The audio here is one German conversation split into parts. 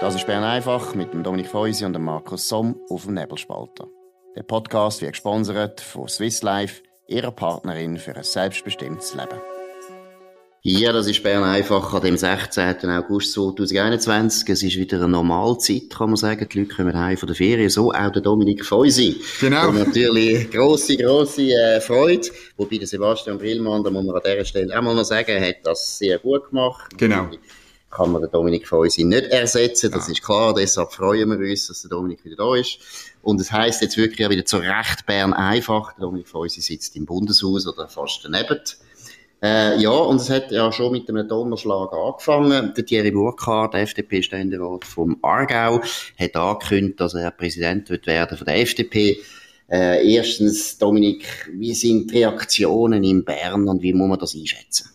Das ist Bern einfach mit dem Dominik Feusi und dem Markus Somm auf dem Nebelspalter. Der Podcast wird gesponsert von Swiss Life, ihrer Partnerin für ein selbstbestimmtes Leben. Ja, das ist Bern einfach an dem 16. August 2021. Es ist wieder eine Normalzeit, kann man sagen. Die Leute kommen heim von der Ferien. So auch der Dominik Feusi. Genau. Und natürlich grosse, grosse äh, Freude. Wobei der Sebastian Brillmann, da muss man an dieser Stelle auch mal noch sagen, hat das sehr gut gemacht. Genau kann man den Dominik Feusi nicht ersetzen. Das ja. ist klar. Deshalb freuen wir uns, dass der Dominik wieder da ist. Und es heisst jetzt wirklich auch wieder zu Recht Bern einfach. Der Dominik Feusi sitzt im Bundeshaus oder fast daneben. Äh, ja, und es hat ja schon mit einem Donnerschlag angefangen. Der Thierry Burkhardt, FDP-Ständerat vom Aargau, hat angekündigt, dass er Präsident wird werden von der FDP. Äh, erstens, Dominik, wie sind die Reaktionen in Bern und wie muss man das einschätzen?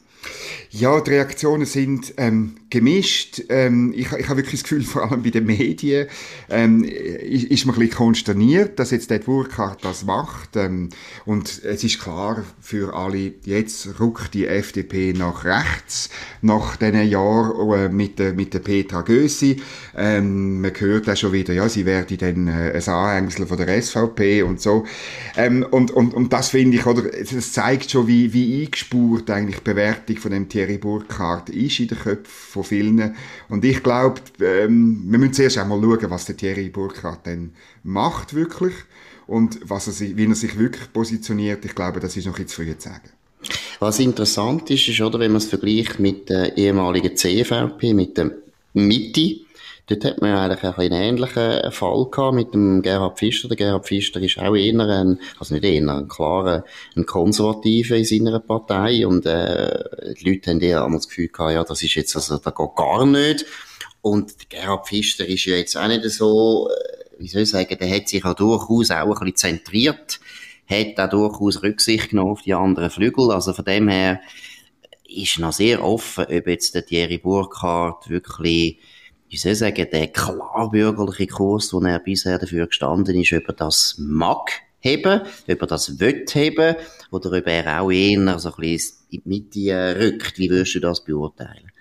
Ja, die Reaktionen sind ähm, gemischt. Ähm, ich ich habe wirklich das Gefühl, vor allem bei den Medien ähm, ist, ist man ein bisschen konsterniert, dass jetzt der Burkhardt das macht. Ähm, und es ist klar für alle, jetzt rückt die FDP nach rechts, nach diesen Jahren äh, mit, der, mit der Petra Gössi. Ähm, man hört auch schon wieder, ja, sie werde dann äh, ein Anhängsel von der SVP und so. Ähm, und, und, und das finde ich, oder, das zeigt schon, wie, wie eingespurt eigentlich die Bewertung von dem Thierry Burkhardt ist in den Köpfen von vielen. Und ich glaube, ähm, wir müssen zuerst einmal schauen, was der Thierry Burkhardt dann macht wirklich und was er, wie er sich wirklich positioniert. Ich glaube, das ist noch ein zu früh zu sagen. Was interessant ist, ist, oder, wenn man es vergleicht mit der ehemaligen CVP, mit der Mitte, Dort hat man eigentlich ein einen ähnlichen Fall gehabt mit dem Gerhard Pfister. Der Gerhard Pfister ist auch eher ein, also nicht eher, ein klarer, ein Konservativer in seiner Partei und, äh, die Leute haben eher das Gefühl gehabt, ja, das ist jetzt, also, da geht gar nicht. Und Gerhard Pfister ist ja jetzt auch nicht so, äh, wie soll ich sagen, der hat sich auch durchaus auch ein bisschen zentriert, hat auch durchaus Rücksicht genommen auf die anderen Flügel, also von dem her ist noch sehr offen, ob jetzt der Thierry Burkhardt wirklich wie soll ich sagen, der klar bürgerliche Kurs, den er bisher dafür gestanden ist, ob er das mag heben, ob er das will heben, oder ob er auch eher so ein bisschen in die Mitte rückt. Wie würdest du das beurteilen?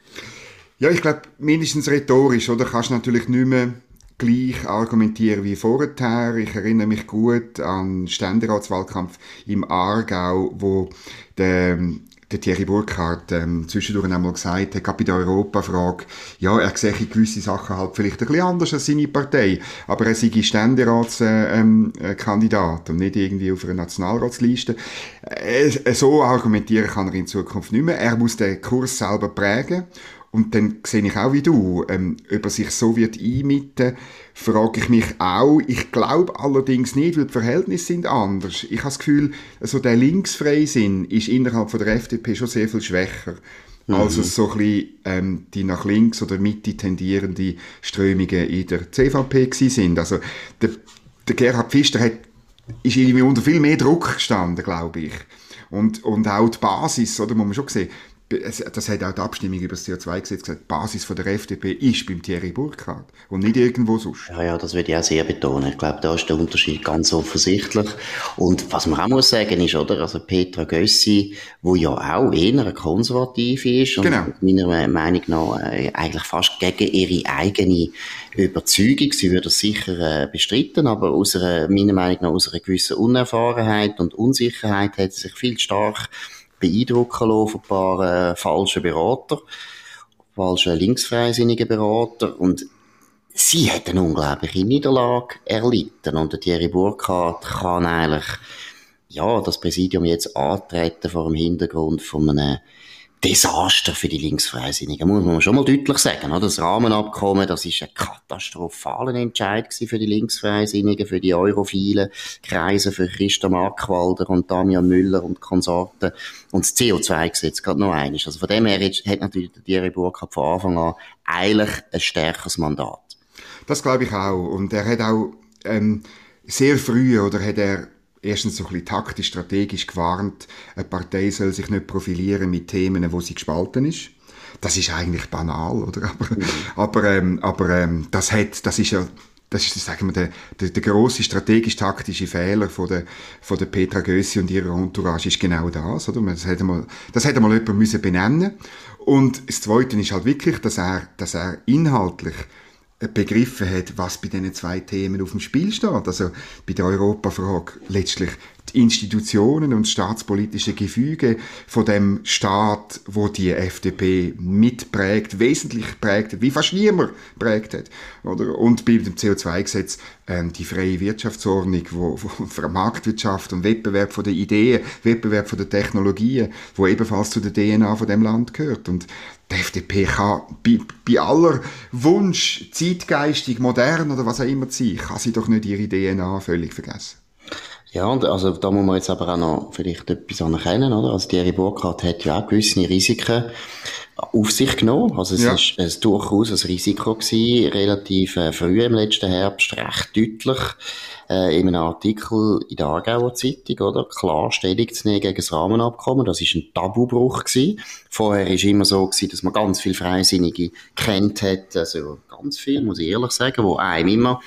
Ja, ich glaube, mindestens rhetorisch, oder? Kannst natürlich nicht mehr gleich argumentieren wie vorher. Ich erinnere mich gut an den Ständeratswahlkampf im Aargau, wo der der Thierry Burkhardt ähm, zwischendurch einmal gesagt hat, gerade bei der Europafrage, ja, er sehe gewisse Sachen halt vielleicht ein bisschen anders als seine Partei, aber er sei Ständeratskandidat äh, ähm, und nicht irgendwie auf einer Nationalratsliste. Äh, so argumentieren kann er in Zukunft nicht mehr. Er muss den Kurs selber prägen und dann sehe ich auch wie du, ähm, ob er sich so wird einmitten, frage ich mich auch. Ich glaube allerdings nicht, weil die Verhältnisse sind anders. Ich habe das Gefühl, also der Linksfreisinn ist innerhalb von der FDP schon sehr viel schwächer. Mhm. als es so ein bisschen, ähm, die nach links oder Mitte tendierende Strömungen in der CVP sind. Also der, der Gerhard Pfister hat, ist irgendwie unter viel mehr Druck gestanden, glaube ich. Und, und auch die Basis, oder, muss man schon sehen, das hat auch die Abstimmung über das CO2-Gesetz gesagt, die Basis von der FDP ist beim Thierry Burkhardt und nicht irgendwo sonst. Ja, ja, das würde ich auch sehr betonen. Ich glaube, da ist der Unterschied ganz offensichtlich. Und was man auch muss sagen ist, oder, also Petra Gössi, wo ja auch eher konservativ ist und genau. meiner Meinung nach äh, eigentlich fast gegen ihre eigene Überzeugung, sie würde das sicher äh, bestreiten, aber aus einer, meiner Meinung nach aus einer gewissen Unerfahrenheit und Unsicherheit hat sie sich viel stark beeindrucken lassen von ein paar äh, falschen Beratern, falschen linksfreisinnigen Berater. Und sie hat eine unglaubliche Niederlage erlitten. Und Thierry Burkhardt kann eigentlich ja, das Präsidium jetzt antreten vor dem Hintergrund von einem Desaster für die Linksfreisinnigen, muss man schon mal deutlich sagen. Das Rahmenabkommen, das ist ein katastrophaler Entscheid für die Linksfreisinnigen, für die europhilen Kreise, für Christa Markwalder und Damian Müller und Konsorten. Und das CO2-Gesetz gerade noch eines. Also von dem her hat natürlich Thierry Burkhardt von Anfang an eigentlich ein stärkeres Mandat. Das glaube ich auch. Und er hat auch ähm, sehr früh, oder hat er erstens so ein bisschen taktisch, strategisch gewarnt, eine Partei soll sich nicht profilieren mit Themen, wo sie gespalten ist. Das ist eigentlich banal, oder? Aber, mhm. aber, ähm, aber ähm, das hat, das ist ja das ist, sagen wir, der, der, der grosse strategisch-taktische Fehler von der, von der Petra Gössi und ihrer Entourage ist genau das, oder? Das hätte mal, das hätte mal jemand müssen benennen. Und das Zweite ist halt wirklich, dass er, dass er inhaltlich begriffen hat, was bei diesen zwei Themen auf dem Spiel steht. Also bei der Europafrage letztlich die Institutionen und staatspolitische Gefüge von dem Staat, wo die FDP mitprägt, wesentlich prägt, wie fast niemand prägt hat. Oder? Und bei dem CO2-Gesetz ähm, die freie Wirtschaftsordnung, wo, wo für Marktwirtschaft und Wettbewerb von den Ideen, Wettbewerb von den Technologien, wo ebenfalls zu der DNA von dem Land gehört. Und die FDP kann bei, bei aller Wunsch, zeitgeistig, modern oder was auch immer sein, kann sie doch nicht ihre DNA völlig vergessen. Ja, und also da muss man jetzt aber auch noch vielleicht etwas anerkennen, oder? Also Thierry Burkhardt hat ja auch gewisse Risiken auf sich genommen. Also es ja. ist es durchaus ein Risiko gewesen, relativ äh, früh im letzten Herbst, recht deutlich, äh, in einem Artikel in der Aargauer Zeitung, oder? Klar Stellung zu nehmen gegen das Rahmenabkommen. Das ist ein Tabubruch gewesen. Vorher ist immer so gewesen, dass man ganz viel Freisinnige kennt hat, also ganz viel, muss ich ehrlich sagen, wo einem immer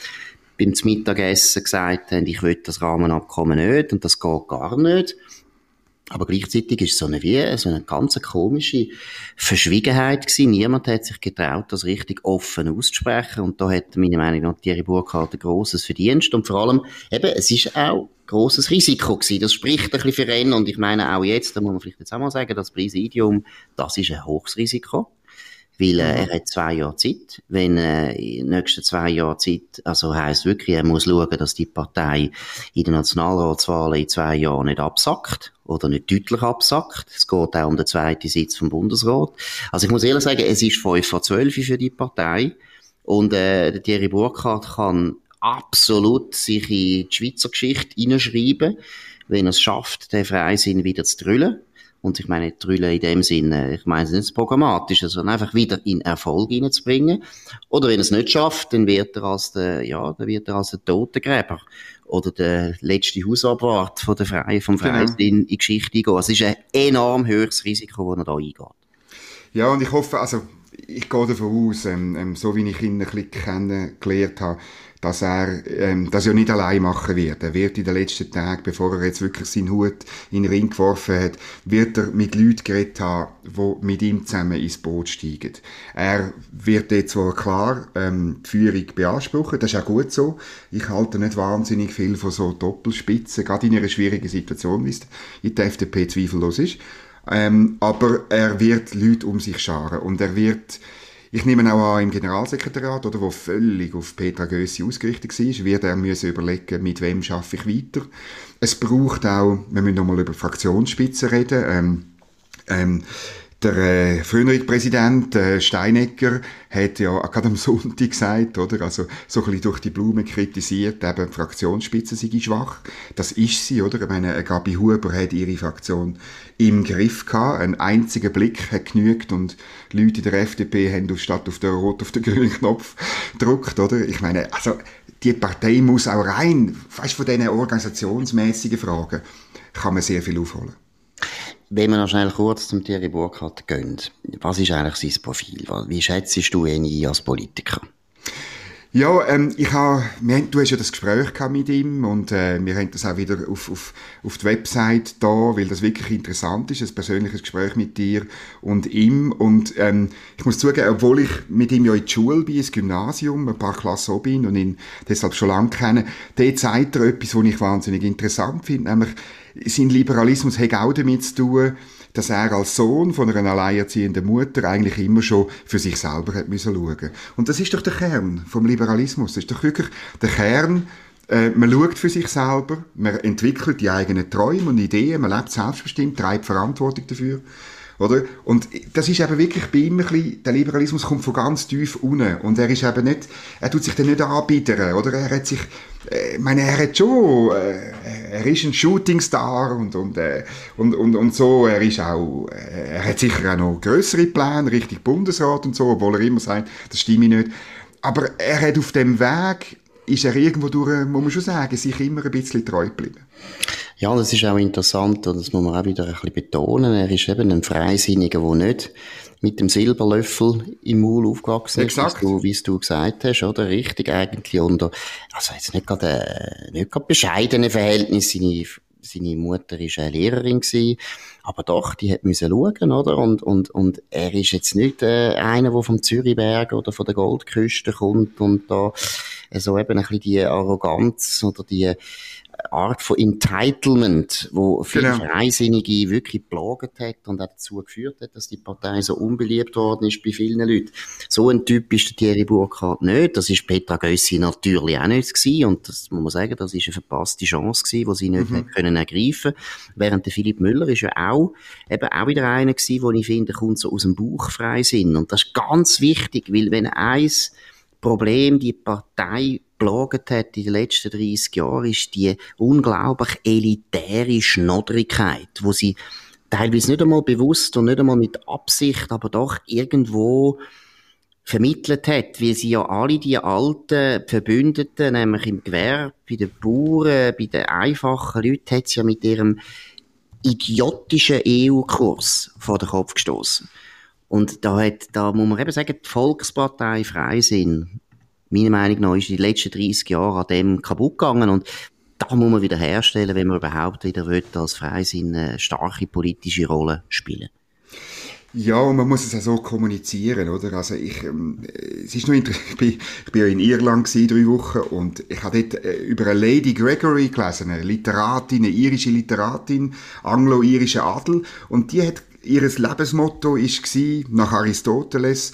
beim Mittagessen gesagt haben, ich will das Rahmenabkommen nicht und das geht gar nicht. Aber gleichzeitig ist so eine, wie, so eine ganz komische Verschwiegenheit gewesen. Niemand hat sich getraut, das richtig offen auszusprechen. Und da hat meiner Meinung nach Thierry Burkhardt ein grosses Verdienst. Und vor allem, eben, es ist auch ein grosses Risiko gewesen. Das spricht ein bisschen für ihn. Und ich meine auch jetzt, da muss man vielleicht jetzt auch mal sagen, das Präsidium, das ist ein hohes Risiko weil äh, er hat zwei Jahre Zeit. Wenn äh, in den nächsten zwei Jahren Zeit, also heisst wirklich, er muss schauen, dass die Partei in den Nationalratswahlen in zwei Jahren nicht absackt oder nicht deutlich absackt. Es geht auch um den zweiten Sitz vom Bundesrat. Also ich muss ehrlich sagen, es ist fünf vor zwölf für die Partei und äh, der Thierry Burkhardt kann absolut sich in die Schweizer Geschichte hineinschreiben, wenn er es schafft, den Freisinn wieder zu drüllen. Und ich meine, Trüllen in dem Sinne, ich meine es nicht programmatisch, sondern einfach wieder in Erfolg hineinzubringen. Oder wenn er es nicht schafft, dann wird er als der, ja, dann wird er als der Totengräber oder der letzte Hausabwart von der Freien, vom genau. Freien genau. in, in Geschichte eingehen. Also es ist ein enorm hohes Risiko, das er da eingeht. Ja, und ich hoffe, also, ich gehe davon aus, ähm, ähm, so wie ich ihn ein bisschen kennengelernt habe, dass er ähm, das ja nicht allein machen wird. Er wird in den letzten Tagen, bevor er jetzt wirklich seinen Hut in den Ring geworfen hat, wird er mit Leuten geredet haben, die mit ihm zusammen ins Boot steigen. Er wird jetzt zwar klar ähm, die Führung beanspruchen, das ist auch gut so. Ich halte nicht wahnsinnig viel von so Doppelspitzen, gerade in einer schwierigen Situation, wie es in der FDP zweifellos ist. Ähm, aber er wird Leute um sich scharen und er wird ich nehme auch an, im Generalsekretariat, oder, wo völlig auf Petra Gössi ausgerichtet war, wird er müssen überlegen, mit wem schaffe ich weiter. Es braucht auch, wir müssen nochmal über Fraktionsspitzen reden, ähm, ähm, der äh, frühere Präsident äh, Steinecker hat ja gerade am Sonntag gesagt, oder? Also so ein bisschen durch die Blume kritisiert, eben die Fraktionsspitze sei schwach. Das ist sie, oder? Ich meine, Gabi Huber hat ihre Fraktion im Griff gehabt. Ein einziger Blick hat genügt und Leute in der FDP haben statt auf den rot auf den grünen Knopf gedrückt, oder? Ich meine, also die Partei muss auch rein, weißt von diesen organisationsmäßigen Fragen, kann man sehr viel aufholen. Wenn wir noch schnell kurz zum Thierry Burkhardt gehen, was ist eigentlich sein Profil? Wie schätzt du ihn ein als Politiker? Ja, ähm, ich ha, wir, du hast ja das Gespräch mit ihm und äh, wir haben das auch wieder auf, auf, auf die Website da, weil das wirklich interessant ist, ein persönliches Gespräch mit dir und ihm. Und ähm, ich muss zugeben, obwohl ich mit ihm ja in die Schule bin, ins Gymnasium, ein paar Klassen auch bin und ihn deshalb schon lange kenne, der zeigt er etwas, was ich wahnsinnig interessant finde, nämlich sein Liberalismus hat auch damit zu tun, dass er als Sohn von einer alleinerziehenden Mutter eigentlich immer schon für sich selber hat müssen schauen. Und das ist doch der Kern vom Liberalismus. Das ist doch wirklich der Kern, äh, man schaut für sich selber, man entwickelt die eigenen Träume und Ideen, man lebt selbstbestimmt, trägt Verantwortung dafür. Oder? Und das ist eben wirklich bei ihm ein bisschen, der Liberalismus kommt von ganz tief unten. Und er ist eben nicht, er tut sich dann nicht anbiedern, oder? Er hat sich, äh, ich meine, er hat schon, äh, er ist ein Shootingstar und, und, äh, und, und, und so, er ist auch, äh, er hat sicher auch noch größere Pläne, richtig Bundesrat und so, obwohl er immer sagt, das stimmt nicht. Aber er hat auf dem Weg, ist er irgendwo durch, muss man schon sagen, sich immer ein bisschen treu geblieben. Ja, das ist auch interessant und das muss man auch wieder ein bisschen betonen. Er ist eben ein Freisinniger, der nicht mit dem Silberlöffel im Maul aufgewachsen ist, wie du, wie du gesagt hast, oder? Richtig eigentlich unter, also jetzt nicht gerade, äh, nicht gerade bescheidene Verhältnisse. Seine, seine Mutter ist eine Lehrerin gewesen, aber doch, die hat müssen schauen, oder? Und, und, und er ist jetzt nicht äh, einer, der vom Zürichberg oder von der Goldküste kommt und da äh, so eben ein bisschen die Arroganz oder die Art von Entitlement, wo viele genau. Freisinnige wirklich geplagt hat und auch dazu geführt hat, dass die Partei so unbeliebt worden ist bei vielen Leuten. So ein Typ ist der Thierry Burkhardt nicht. Das ist Petra Gössi natürlich auch nicht gewesen. Und das muss man sagen, das ist eine verpasste Chance gewesen, die sie nicht mhm. können ergreifen Während der Philipp Müller ist ja auch, eben auch wieder einer gewesen, wo ich finde, kommt so aus dem Bauch Freisinn. Und das ist ganz wichtig, weil wenn eins Problem die Partei belagert hat in den letzten 30 Jahren, ist die unglaublich elitäre Schnodrigkeit, wo sie teilweise nicht einmal bewusst und nicht einmal mit Absicht, aber doch irgendwo vermittelt hat, weil sie ja alle die alten Verbündeten, nämlich im Gewerbe, bei den Bauern, bei den einfachen Leuten, hat sie ja mit ihrem idiotischen EU-Kurs vor den Kopf gestoßen. Und da hat, da muss man eben sagen, die Volkspartei Freisinn meiner Meinung nach ist in den letzten 30 Jahren an dem kaputt gegangen und da muss man wieder herstellen, wenn man überhaupt wieder will, als Freisinn eine starke politische Rolle spielen. Ja, und man muss es auch so kommunizieren, oder? Also ich, ähm, es ist ich bin, ich bin ja in Irland gewesen, drei Wochen und ich habe dort äh, über eine Lady Gregory gelesen, eine Literatin, eine irische Literatin, anglo-irische Adel und die hat ihres Lebensmotto ist nach Aristoteles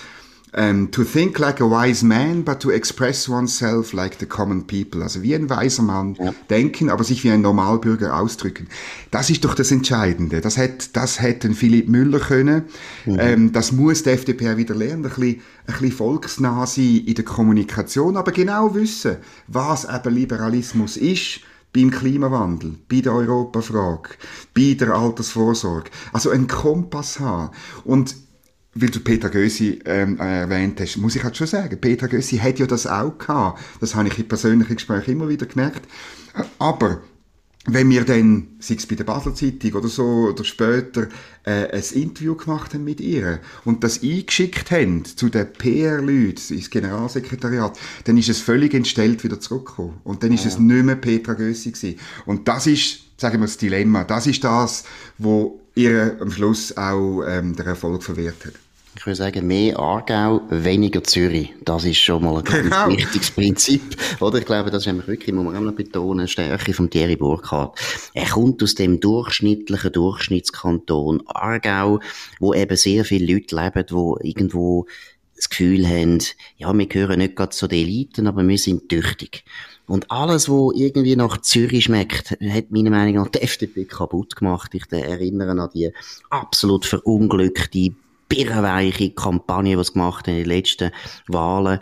um, ähm, to think like a wise man, but to express oneself like the common people. Also wie ein weiser Mann ja. denken, aber sich wie ein Normalbürger ausdrücken. Das ist doch das Entscheidende. Das hätte, das hätten Philipp Müller können. Mhm. Ähm, das muss die FDP wieder lernen. Ein bisschen, ein bisschen volksnah sein in der Kommunikation, aber genau wissen, was eben Liberalismus ist beim Klimawandel, bei der Europafrage, bei der Altersvorsorge. Also einen Kompass haben. Und weil du Peter Gösi ähm, erwähnt hast, muss ich halt schon sagen, Peter Gösi hat ja das auch gehabt. Das habe ich in persönlichen Gesprächen immer wieder gemerkt. Aber wenn wir dann, sei es bei der Basel Zeitung oder so, oder später, äh, ein Interview gemacht haben mit ihr und das eingeschickt haben zu den PR-Leuten ins Generalsekretariat, dann ist es völlig entstellt wieder zurückgekommen. Und dann ist ja. es nicht mehr Petra Gössi gewesen. Und das ist, sagen wir, das Dilemma. Das ist das, wo ihr am Schluss auch ähm, der Erfolg verwehrt hat. Ich würde sagen, mehr Aargau, weniger Zürich. Das ist schon mal ein genau. wichtiges Prinzip. Oder? Ich glaube, das ist wirklich, muss man auch noch betonen, Stärke von Thierry Burkhardt. Er kommt aus dem durchschnittlichen Durchschnittskanton Aargau, wo eben sehr viele Leute leben, die irgendwo das Gefühl haben, ja, wir gehören nicht gerade zu den Eliten, aber wir sind tüchtig. Und alles, wo irgendwie nach Zürich schmeckt, hat meiner Meinung nach die FDP kaputt gemacht. Ich erinnere an die absolut verunglückte birrenweiche Kampagne, die sie gemacht haben in den letzten Wahlen.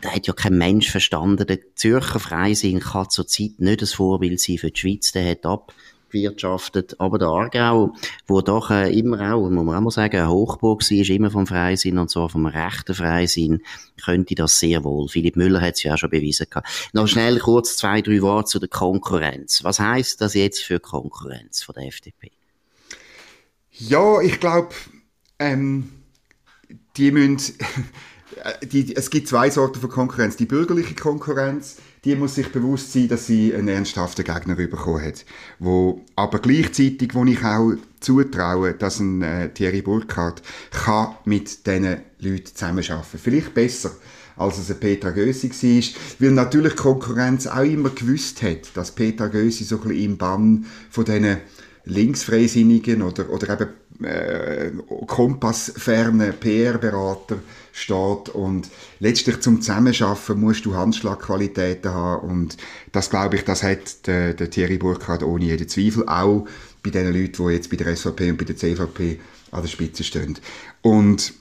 Da hat ja kein Mensch verstanden. Der Zürcher Freisinn kann zurzeit nicht das Vorbild sein für die Schweiz. Der hat abgewirtschaftet. Aber der Aargau, wo doch äh, immer auch, muss man auch mal sagen, eine Hochburg war, ist immer vom Freisinn und zwar vom rechten Freisinn, könnte das sehr wohl. Philipp Müller hat es ja auch schon bewiesen gehabt. Noch schnell kurz zwei, drei Worte zu der Konkurrenz. Was heißt das jetzt für Konkurrenz von der FDP? Ja, ich glaube, ähm, die müssen, die, es gibt zwei Sorten von Konkurrenz. Die bürgerliche Konkurrenz, die muss sich bewusst sein, dass sie einen ernsthaften Gegner bekommen hat. Wo, aber gleichzeitig, wo ich auch zutraue, dass ein äh, Thierry Burkhardt kann mit diesen Leuten zusammenarbeiten. Vielleicht besser als es ein Petra Gösi war, weil natürlich Konkurrenz auch immer gewusst hat, dass Petra Gösi so ein bisschen im Bann von diesen Linksfreisinnigen oder, oder eben äh, kompassfernen PR-Berater steht und letztlich zum Zusammenschaffen musst du Handschlagqualitäten haben und das glaube ich, das hat der, der Thierry Burkhardt ohne jeden Zweifel auch bei den Leuten, die jetzt bei der SVP und bei der CVP an der Spitze stehen. Und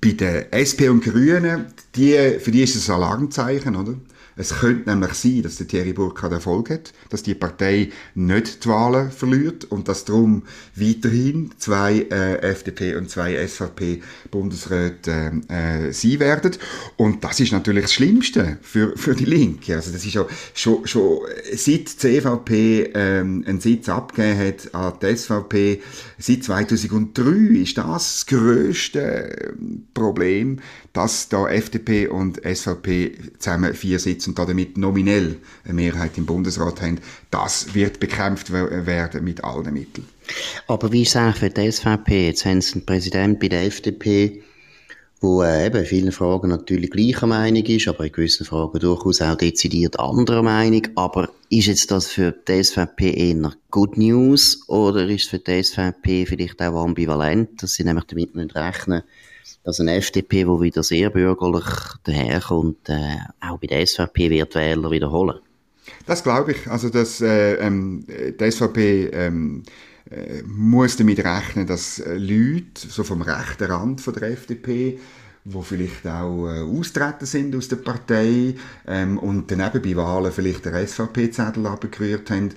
bei den SP und Grünen, die, für die ist es ein Alarmzeichen, oder? Es könnte nämlich sein, dass der Thierry Burkhardt Erfolg hat, dass die Partei nicht die Wahlen verliert und dass darum weiterhin zwei äh, FDP und zwei SVP Bundesräte äh, äh, sein werden. Und das ist natürlich das Schlimmste für, für die Linke. Also das ist ja schon, schon seit die CVP ähm, einen Sitz abgegeben hat an die SVP, seit 2003 ist das das grösste Problem, dass da FDP und SVP zusammen vier Sitze Und damit nominell eine Mehrheit im Bundesrat haben, das wird bekämpft werden mit allen Mitteln. Aber wie ist es eigentlich für die SVP? Jetzt haben Sie einen Präsidenten bei der FDP, wo äh, eben in vielen Fragen natürlich gleicher Meinung ist, aber in gewissen Fragen durchaus auch dezidiert anderer Meinung. Aber ist jetzt das für die SVP eher Good News oder ist es für die SVP vielleicht auch ambivalent, dass sie nämlich damit müssen rechnen dass eine FDP, die wieder sehr bürgerlich daherkommt, äh, auch bei der SVP wird Wähler wiederholen? Das glaube ich. Also, dass äh, ähm, die SVP ähm, äh, muss damit rechnen, dass äh, Leute so vom rechten Rand von der FDP wo vielleicht auch äh, austreten sind aus der Partei ähm, und dann eben bei Wahlen vielleicht der SVP-Zettel abgerührt haben,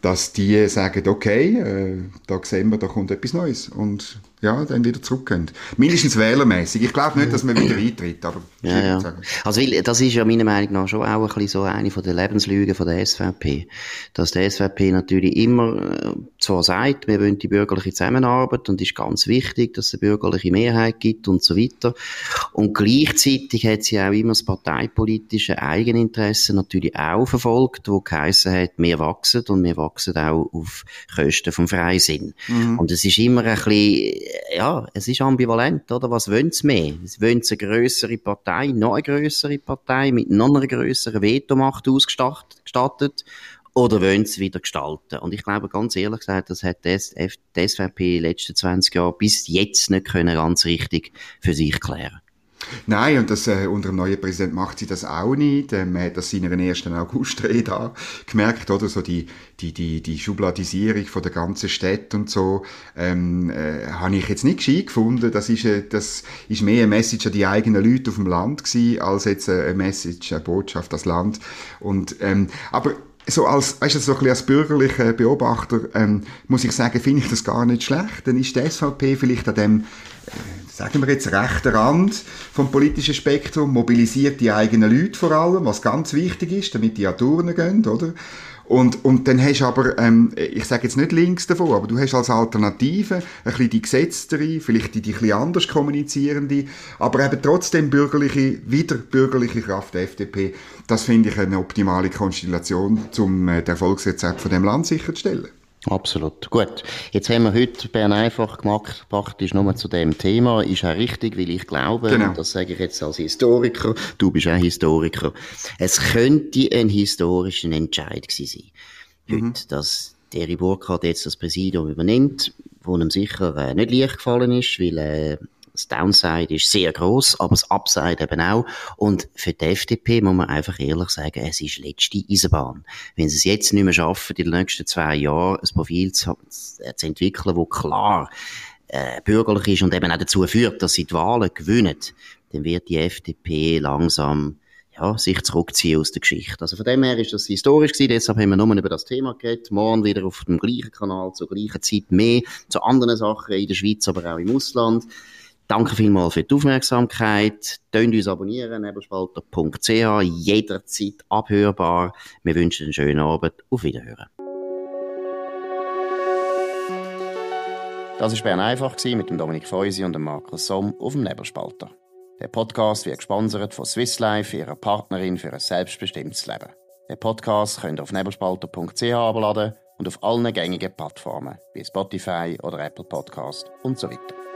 dass die sagen, okay, äh, da sehen wir, da kommt etwas Neues und ja, dann wieder zurückgehen. Mindestens wählermäßig. Ich glaube nicht, dass man wieder eintritt, aber ja, ja. Sagen. Also das ist ja meiner Meinung nach schon auch ein bisschen so eine von den Lebenslügen von der SVP. Dass der SVP natürlich immer äh, zwar sagt, wir wollen die bürgerliche Zusammenarbeit und ist ganz wichtig, dass es eine bürgerliche Mehrheit gibt und so weiter. Und gleichzeitig hat sie auch immer das parteipolitische Eigeninteresse natürlich auch verfolgt, wo geheissen hat, wir wachsen und wir wachsen auch auf Kosten vom Freisinn. Mhm. Und es ist immer ein bisschen ja, es ist ambivalent, oder? Was wollen sie mehr? Wollen sie eine grössere Partei, noch eine grössere Partei mit noch einer grösseren Vetomacht ausgestattet? Oder wollen sie wieder gestalten? Und ich glaube, ganz ehrlich gesagt, das hat die, SVP in den letzten 20 Jahren bis jetzt nicht können ganz richtig für sich klären Nein, und das, äh, unter dem neuen Präsidenten macht sie das auch nicht. Ähm, man hat das in ihrer ersten Augustrede gemerkt, oder? So die, die, die, die Schubladisierung von der ganzen Stadt und so, ähm, äh, habe ich jetzt nicht gescheit gefunden. Das ist, äh, das ist mehr eine Message an die eigenen Leute auf dem Land gewesen, als jetzt eine Message, eine Botschaft das Land. Und, ähm, aber so als, weißt du, so ein bisschen als bürgerlicher Beobachter, ähm, muss ich sagen, finde ich das gar nicht schlecht. Dann ist die SVP vielleicht an dem, äh, sagen wir jetzt, rechten Rand vom politischen Spektrum, mobilisiert die eigenen Leute vor allem, was ganz wichtig ist, damit die an Touren gehen, oder? Und, und dann hast du aber, ähm, ich sage jetzt nicht links davon, aber du hast als Alternative ein bisschen die Gesetztere, vielleicht die, die ein bisschen anders kommunizierende, aber eben trotzdem bürgerliche, wieder bürgerliche Kraft der FDP. Das finde ich eine optimale Konstellation, um äh, das Erfolgsrezept von dem Land sicherzustellen. Absolut. Gut. Jetzt haben wir heute Bern einfach gemacht, praktisch nur zu dem Thema. Ist auch richtig, weil ich glaube, genau. das sage ich jetzt als Historiker, du bist auch Historiker, es könnte ein historischer Entscheid gewesen sein. Mhm. Heute, dass Thierry Burkhardt jetzt das Präsidium übernimmt, wo ihm sicher äh, nicht leicht gefallen ist, weil äh, das Downside ist sehr groß, aber das Upside eben auch. Und für die FDP muss man einfach ehrlich sagen, es ist letzte Eisenbahn. Wenn sie es jetzt nicht mehr schaffen, in den nächsten zwei Jahren ein Profil zu, zu entwickeln, wo klar äh, bürgerlich ist und eben auch dazu führt, dass sie die Wahlen gewinnen, dann wird die FDP langsam ja, sich zurückziehen aus der Geschichte. Also von dem her ist das historisch gewesen, deshalb haben wir nur über das Thema geredet. Morgen wieder auf dem gleichen Kanal, zur gleichen Zeit mehr, zu anderen Sachen in der Schweiz, aber auch im Ausland. Danke vielmals für die Aufmerksamkeit. Tönt uns abonnieren, nebelspalter.ch, jederzeit abhörbar. Wir wünschen einen schönen Abend. Auf Wiederhören. Das war Bern einfach mit Dominik Feusi und Markus Somm auf dem Nebelspalter. Der Podcast wird gesponsert von Swiss Life, ihrer Partnerin für ein selbstbestimmtes Leben. Den Podcast könnt ihr auf nebelspalter.ch abladen und auf allen gängigen Plattformen wie Spotify oder Apple Podcast und so weiter.